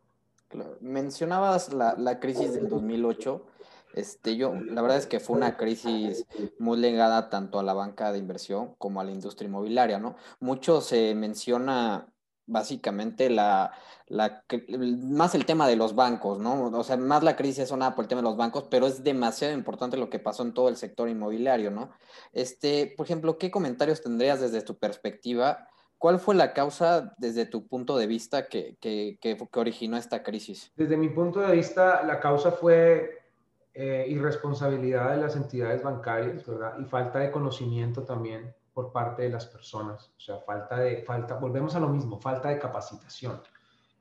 Mencionabas la, la, crisis del 2008. Este, yo, la verdad es que fue una crisis muy legada tanto a la banca de inversión como a la industria inmobiliaria, ¿no? Mucho se menciona básicamente la, la, más el tema de los bancos, ¿no? O sea, más la crisis sonada por el tema de los bancos, pero es demasiado importante lo que pasó en todo el sector inmobiliario, ¿no? Este, por ejemplo, ¿qué comentarios tendrías desde tu perspectiva ¿Cuál fue la causa desde tu punto de vista que, que, que, originó esta crisis? Desde mi punto de vista, la causa fue eh, irresponsabilidad de las entidades bancarias. Y falta de conocimiento también por parte de las personas. O sea, falta de, falta, volvemos a lo mismo, falta de capacitación.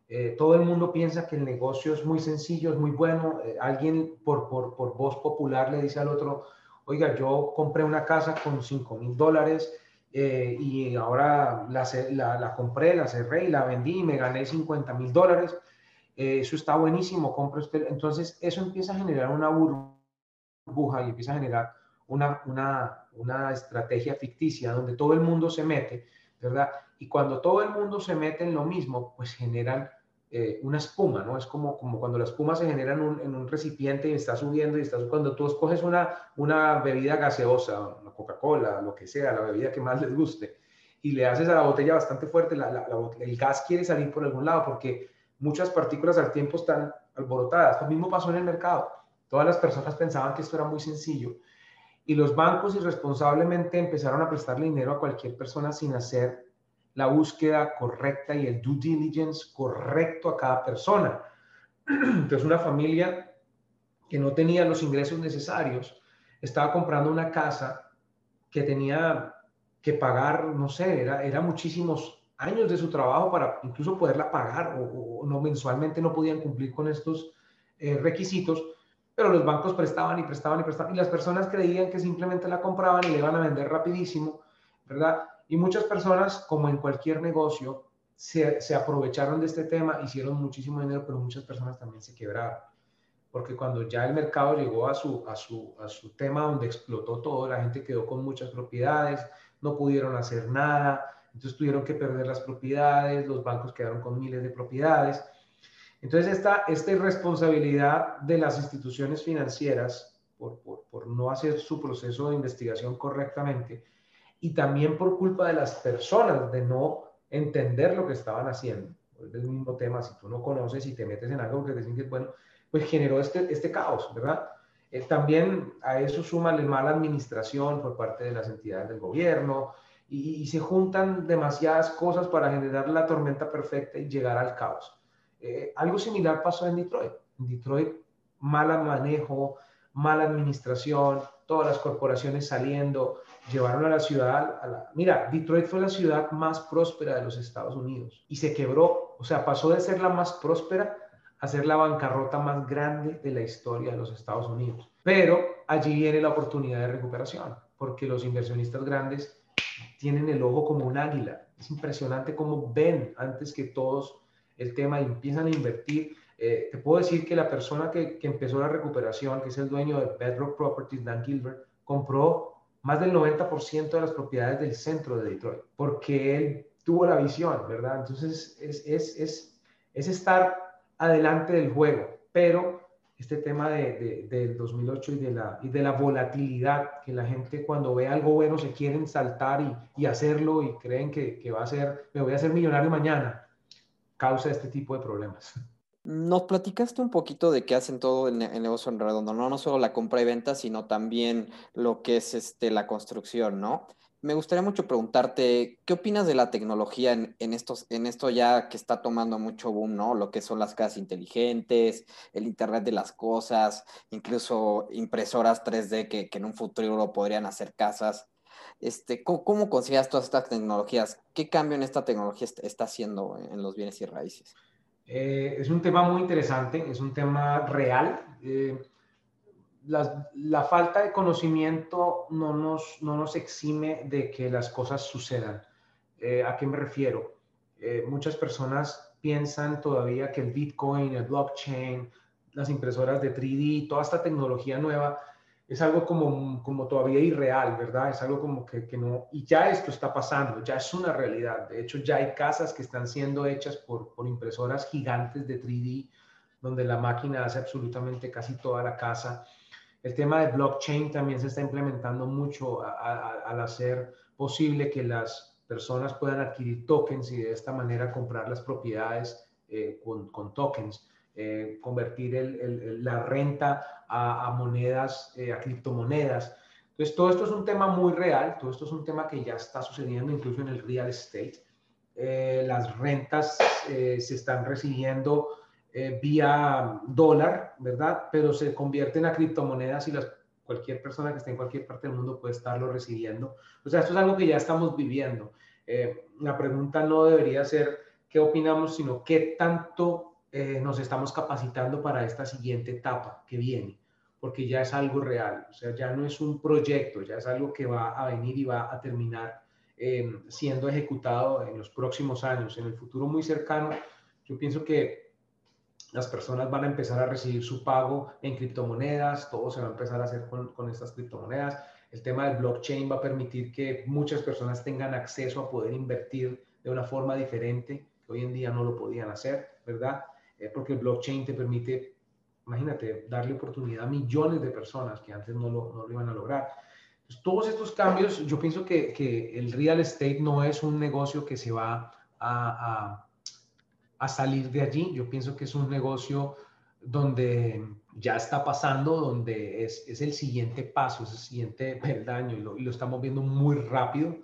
Eh, todo el mundo piensa que el negocio es muy sencillo, es muy bueno. Eh, alguien por, por, por voz popular le dice al otro, oiga, yo compré una casa con 5 mil dólares y ahora la, la, compré, la cerré y la vendí y me gané 50 mil dólares. Eh, eso está buenísimo, compre usted. Entonces, eso empieza a generar una burbuja y empieza a generar una, una, una estrategia ficticia donde todo el mundo se mete, ¿verdad? Y cuando todo el mundo se mete en lo mismo, pues generan eh, una espuma, ¿no? Es como, como cuando la espuma se genera en un, en un, recipiente y está subiendo y está cuando tú escoges una, una bebida gaseosa, una Coca-Cola, lo que sea, la bebida que más les guste, y le haces a la botella bastante fuerte, la, la, el gas quiere salir por algún lado porque muchas partículas al tiempo están alborotadas. Lo mismo pasó en el mercado. Todas las personas pensaban que esto era muy sencillo y los bancos irresponsablemente empezaron a prestarle dinero a cualquier persona sin hacer la búsqueda correcta y el due diligence correcto a cada persona. Entonces, una familia que no tenía los ingresos necesarios, estaba comprando una casa que tenía que pagar, no sé, era, era muchísimos años de su trabajo para incluso poderla pagar o, no mensualmente no podían cumplir con estos eh, requisitos, pero los bancos prestaban y prestaban y prestaban y las personas creían que simplemente la compraban y le iban a vender rapidísimo, ¿verdad? Y muchas personas, como en cualquier negocio, se, se aprovecharon de este tema, hicieron muchísimo dinero, pero muchas personas también se quebraron porque cuando ya el mercado llegó a su, a su, a su tema donde explotó todo, la gente quedó con muchas propiedades, no pudieron hacer nada, entonces tuvieron que perder las propiedades, los bancos quedaron con miles de propiedades. Entonces esta, irresponsabilidad de las instituciones financieras por, no hacer su proceso de investigación correctamente y también por culpa de las personas de no entender lo que estaban haciendo. Es el mismo tema, si tú no conoces y te metes en algo que te dicen que es bueno, pues generó este, este caos, ¿verdad? Eh, también a eso suma la mala administración por parte de las entidades del gobierno y, se juntan demasiadas cosas para generar la tormenta perfecta y llegar al caos. Eh, algo similar pasó en Detroit. En Detroit, mal manejo, mala administración, todas las corporaciones saliendo, llevaron a la ciudad, a la... mira, Detroit fue la ciudad más próspera de los Estados Unidos y se quebró, o sea, pasó de ser la más próspera hacer la bancarrota más grande de la historia de los Estados Unidos. Pero allí viene la oportunidad de recuperación, porque los inversionistas grandes tienen el ojo como un águila. Es impresionante cómo ven antes que todos el tema y empiezan a invertir. Eh, te puedo decir que la persona que, que, empezó la recuperación, que es el dueño de Bedrock Properties, Dan Gilbert, compró más del 90% de las propiedades del centro de Detroit, porque él tuvo la visión, ¿verdad? Entonces es, es, es, es estar adelante del juego, pero este tema de, del 2008 y de, la, y de la volatilidad, que la gente cuando ve algo bueno se quieren saltar y, y hacerlo y creen que, que, va a ser, me voy a hacer millonario mañana, causa este tipo de problemas. Nos platicaste un poquito de qué hacen todo el, el, negocio en redondo, ¿no? No solo la compra y venta, sino también lo que es este, la construcción, ¿no? Me gustaría mucho preguntarte, ¿qué opinas de la tecnología en, estos, en esto ya que está tomando mucho boom, ¿no? Lo que son las casas inteligentes, el Internet de las cosas, incluso impresoras 3D que, en un futuro podrían hacer casas. Este, ¿cómo, ¿Cómo consideras todas estas tecnologías? ¿Qué cambio en esta tecnología está haciendo en los bienes y raíces? Eh, es un tema muy interesante, es un tema real. Eh, la, falta de conocimiento no nos, no nos exime de que las cosas sucedan. Eh, ¿A qué me refiero? Eh, muchas personas piensan todavía que el Bitcoin, el blockchain, las impresoras de 3D, toda esta tecnología nueva es algo como, como todavía irreal, ¿verdad? Es algo como que, que, no... Y ya esto está pasando, ya es una realidad. De hecho, ya hay casas que están siendo hechas por, por impresoras gigantes de 3D, donde la máquina hace absolutamente casi toda la casa. El tema de blockchain también se está implementando mucho al hacer posible que las personas puedan adquirir tokens y de esta manera comprar las propiedades eh, con, tokens, eh, convertir la renta a, monedas, eh, a criptomonedas. Entonces, todo esto es un tema muy real, todo esto es un tema que ya está sucediendo incluso en el real estate. las rentas se están recibiendo eh, vía dólar, ¿verdad? Pero se convierten a criptomonedas y las, cualquier persona que esté en cualquier parte del mundo puede estarlo recibiendo. O sea, esto es algo que ya estamos viviendo. Eh, la pregunta no debería ser qué opinamos, sino qué tanto eh, nos estamos capacitando para esta siguiente etapa que viene, porque ya es algo real. O sea, ya no es un proyecto, ya es algo que va a venir y va a terminar siendo ejecutado en los próximos años, en el futuro muy cercano. Yo pienso que las personas van a empezar a recibir su pago en criptomonedas, todo se va a empezar a hacer con, con, estas criptomonedas. El tema del blockchain va a permitir que muchas personas tengan acceso a poder invertir de una forma diferente, que hoy en día no lo podían hacer, ¿verdad? Eh, porque el blockchain te permite, imagínate, darle oportunidad a millones de personas que antes no lo, no lo iban a lograr. Pues todos estos cambios, yo pienso que, que, el real estate no es un negocio que se va a, a a salir de allí. Yo pienso que es un negocio donde ya está pasando, donde es, es el siguiente paso, es el siguiente peldaño y lo, y lo estamos viendo muy rápido.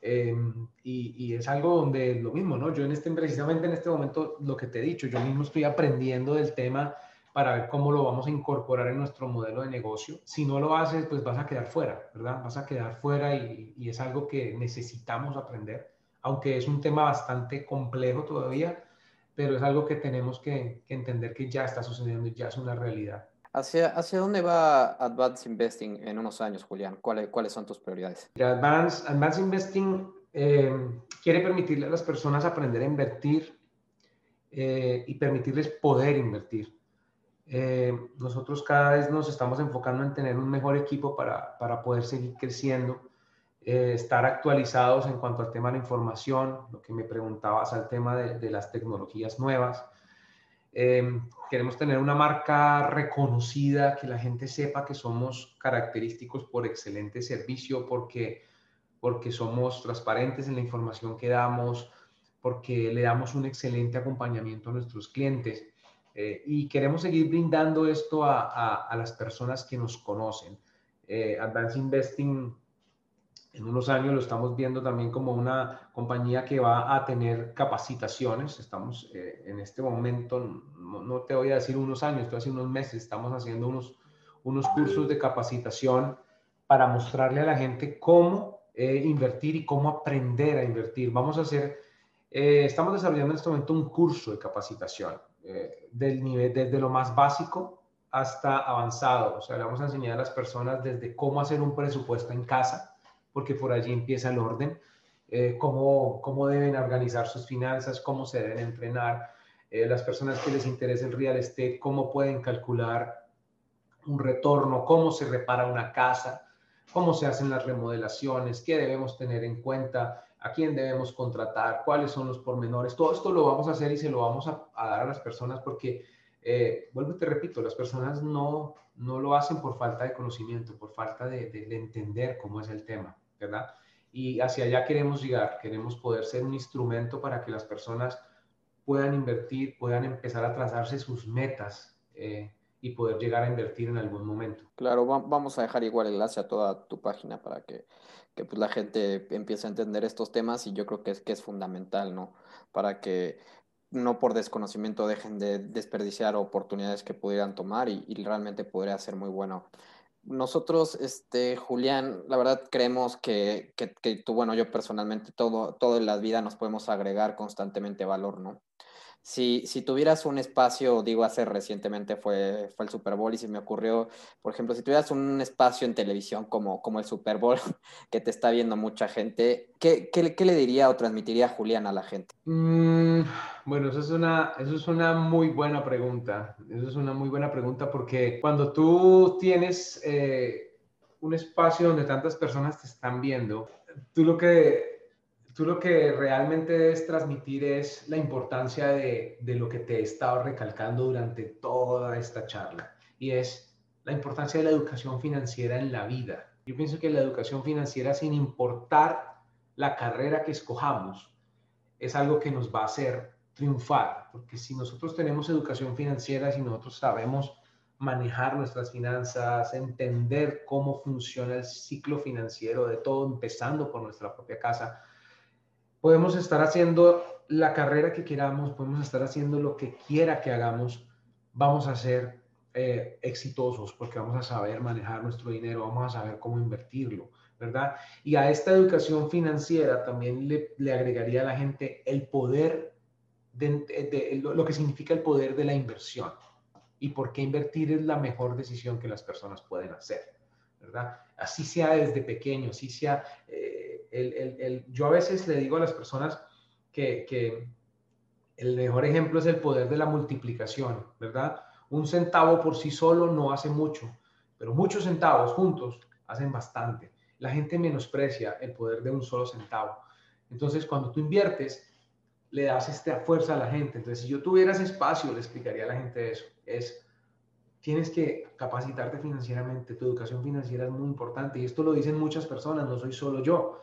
Em, y, y, es algo donde lo mismo, ¿no? Yo en este, precisamente en este momento, lo que te he dicho, yo mismo estoy aprendiendo del tema para ver cómo lo vamos a incorporar en nuestro modelo de negocio. Si no lo haces, pues vas a quedar fuera, ¿verdad? Vas a quedar fuera y, y es algo que necesitamos aprender, aunque es un tema bastante complejo todavía, pero es algo que tenemos que, que entender que ya está sucediendo y ya es una realidad. ¿Hacia, ¿Hacia dónde va Advanced Investing en unos años, Julián? ¿Cuáles, cuáles son tus prioridades? Advanced, Advanced Investing eh, quiere permitirle a las personas aprender a invertir eh, y permitirles poder invertir. Eh, nosotros cada vez nos estamos enfocando en tener un mejor equipo para, para poder seguir creciendo, estar actualizados en cuanto al tema de la información, lo que me preguntabas al tema de, de las tecnologías nuevas. queremos tener una marca reconocida, que la gente sepa que somos característicos por excelente servicio, porque porque somos transparentes en la información que damos, porque le damos un excelente acompañamiento a nuestros clientes eh, y queremos seguir brindando esto a, las personas que nos conocen. Eh, Advance Investing en unos años lo estamos viendo también como una compañía que va a tener capacitaciones. Estamos eh, en este momento, no, te voy a decir unos años, esto hace unos meses, estamos haciendo unos, unos cursos de capacitación para mostrarle a la gente cómo eh, invertir y cómo aprender a invertir. Vamos a hacer, eh, estamos desarrollando en este momento un curso de capacitación del nivel, desde lo más básico hasta avanzado. O sea, le vamos a enseñar a las personas desde cómo hacer un presupuesto en casa, porque por allí empieza el orden, cómo, cómo deben organizar sus finanzas, cómo se deben entrenar. las personas que les interesa el real estate, cómo pueden calcular un retorno, cómo se repara una casa, cómo se hacen las remodelaciones, qué debemos tener en cuenta, a quién debemos contratar, cuáles son los pormenores. Todo esto lo vamos a hacer y se lo vamos a, dar a las personas porque, eh, vuelvo y te repito, las personas no, no lo hacen por falta de conocimiento, por falta de, de entender cómo es el tema, ¿verdad? Y hacia allá queremos llegar, queremos poder ser un instrumento para que las personas puedan invertir, puedan empezar a trazarse sus metas. Eh, y poder llegar a invertir en algún momento. Claro, vamos a dejar igual el enlace a toda tu página para que, que pues la gente empiece a entender estos temas y yo creo que es, que es fundamental, ¿no? Para que no por desconocimiento dejen de desperdiciar oportunidades que pudieran tomar y, y realmente podría ser muy bueno. Nosotros, este, Julián, la verdad creemos que, que, que, tú, bueno, yo personalmente, todo, todo en la vida nos podemos agregar constantemente valor, ¿no? Si, si, tuvieras un espacio, digo, hace recientemente fue, fue el Super Bowl y se me ocurrió, por ejemplo, si tuvieras un espacio en televisión como, como el Super Bowl, que te está viendo mucha gente, ¿qué, qué, le diría o transmitiría Julián a la gente? Mm, bueno, eso es, una, eso es una muy buena pregunta. Eso es una muy buena pregunta porque cuando tú tienes eh, un espacio donde tantas personas te están viendo, tú lo que tú lo que realmente debes transmitir es la importancia de, lo que te he estado recalcando durante toda esta charla y es la importancia de la educación financiera en la vida. Yo pienso que la educación financiera, sin importar la carrera que escojamos, es algo que nos va a hacer triunfar, porque si nosotros tenemos educación financiera, si nosotros sabemos manejar nuestras finanzas, entender cómo funciona el ciclo financiero de todo, empezando por nuestra propia casa, podemos estar haciendo la carrera que queramos, podemos estar haciendo lo que quiera que hagamos, vamos a ser eh, exitosos porque vamos a saber manejar nuestro dinero, vamos a saber cómo invertirlo, ¿verdad? Y a esta educación financiera también le, le agregaría a la gente el poder de, lo, lo que significa el poder de la inversión y por qué invertir es la mejor decisión que las personas pueden hacer, ¿verdad? Así sea desde pequeño, así sea... Eh, el, yo a veces le digo a las personas que, el mejor ejemplo es el poder de la multiplicación, ¿verdad? Un centavo por sí solo no hace mucho, pero muchos centavos juntos hacen bastante. La gente menosprecia el poder de un solo centavo. Entonces, cuando tú inviertes, le das esta fuerza a la gente. Entonces, si yo tuviera ese espacio, le explicaría a la gente eso. Es, tienes que capacitarte financieramente. Tu educación financiera es muy importante. Y esto lo dicen muchas personas, no soy solo yo.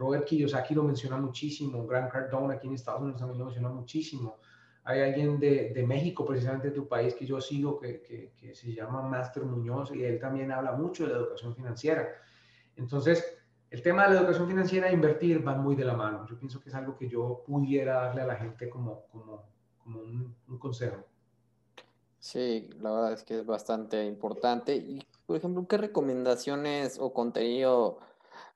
Robert Kiyosaki lo menciona muchísimo, Grant Cardone aquí en Estados Unidos también lo menciona muchísimo. Hay alguien de, de México, precisamente de tu país, que yo sigo, que, que, que, se llama Master Muñoz, y él también habla mucho de la educación financiera. Entonces, el tema de la educación financiera e invertir van muy de la mano. Yo pienso que es algo que yo pudiera darle a la gente como, como, como un, un consejo. Sí, la verdad es que es bastante importante. Y, por ejemplo, ¿qué recomendaciones o contenido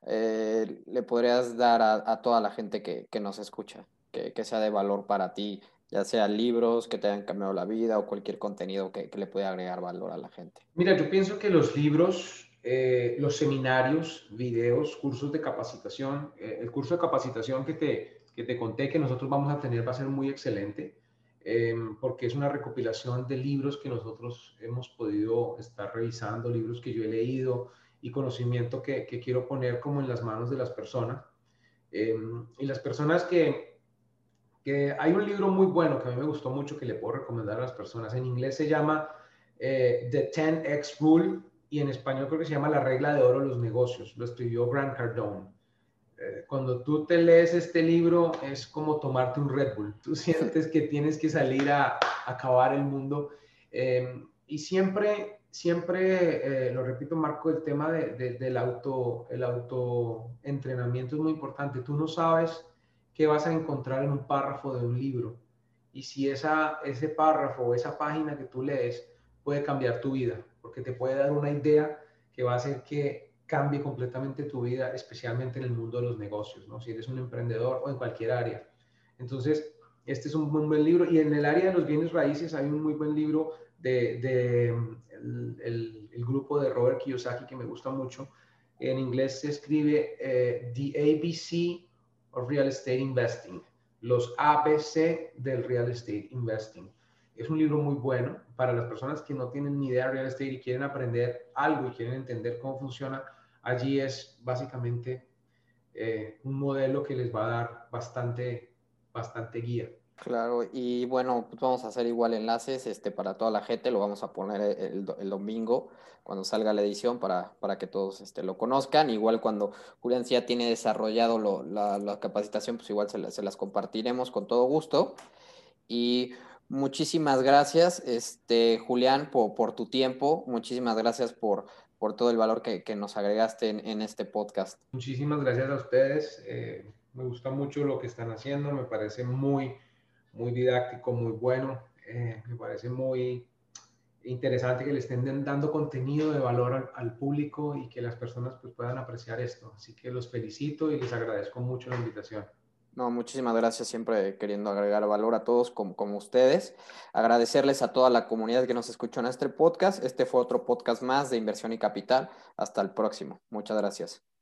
eh, le podrías dar a, toda la gente que, nos escucha, que, sea de valor para ti, ya sea libros que te hayan cambiado la vida o cualquier contenido que, le pueda agregar valor a la gente? Mira, yo pienso que los libros, eh, los seminarios, videos, cursos de capacitación, eh, el curso de capacitación que te, que te conté que nosotros vamos a tener va a ser muy excelente. Em, porque es una recopilación de libros que nosotros hemos podido estar revisando, libros que yo he leído, y conocimiento que, quiero poner como en las manos de las personas. Em, y las personas que, que, hay un libro muy bueno que a mí me gustó mucho que le puedo recomendar a las personas. En inglés se llama eh, The 10X Rule y en español creo que se llama La regla de oro de los negocios. Lo escribió Grant Cardone. Eh, cuando tú te lees este libro es como tomarte un Red Bull. Tú sientes que tienes que salir a, acabar el mundo. Em, y siempre siempre, eh, lo repito, Marco, el tema del auto, el autoentrenamiento es muy importante. Tú no sabes qué vas a encontrar en un párrafo de un libro y si esa, ese párrafo o esa página que tú lees puede cambiar tu vida, porque te puede dar una idea que va a hacer que cambie completamente tu vida, especialmente en el mundo de los negocios, ¿no? Si eres un emprendedor o en cualquier área. Entonces, este es un muy buen libro y en el área de los bienes raíces hay un muy buen libro de, el, grupo de Robert Kiyosaki que me gusta mucho. En inglés se escribe eh, The ABC of Real Estate Investing, los ABC del Real Estate Investing. Es un libro muy bueno para las personas que no tienen ni idea de real estate y quieren aprender algo y quieren entender cómo funciona. Allí es básicamente eh, un modelo que les va a dar bastante, bastante guía. Claro, y bueno, pues vamos a hacer igual enlaces este, para toda la gente, lo vamos a poner el, el domingo cuando salga la edición para, para que todos este, lo conozcan. Igual cuando Julián ya tiene desarrollado lo, la, capacitación, pues igual se, se, las compartiremos con todo gusto. Y muchísimas gracias, este, Julián, por, por tu tiempo, muchísimas gracias por, por todo el valor que, que nos agregaste en, en, este podcast. Muchísimas gracias a ustedes, eh, me gusta mucho lo que están haciendo, me parece muy muy didáctico, muy bueno. Eh, me parece muy interesante que le estén dando contenido de valor al, público y que las personas pues, puedan apreciar esto. Así que los felicito y les agradezco mucho la invitación. No, muchísimas gracias, siempre queriendo agregar valor a todos como, como ustedes. Agradecerles a toda la comunidad que nos escuchó en este podcast. Este fue otro podcast más de inversión y capital. Hasta el próximo. Muchas gracias.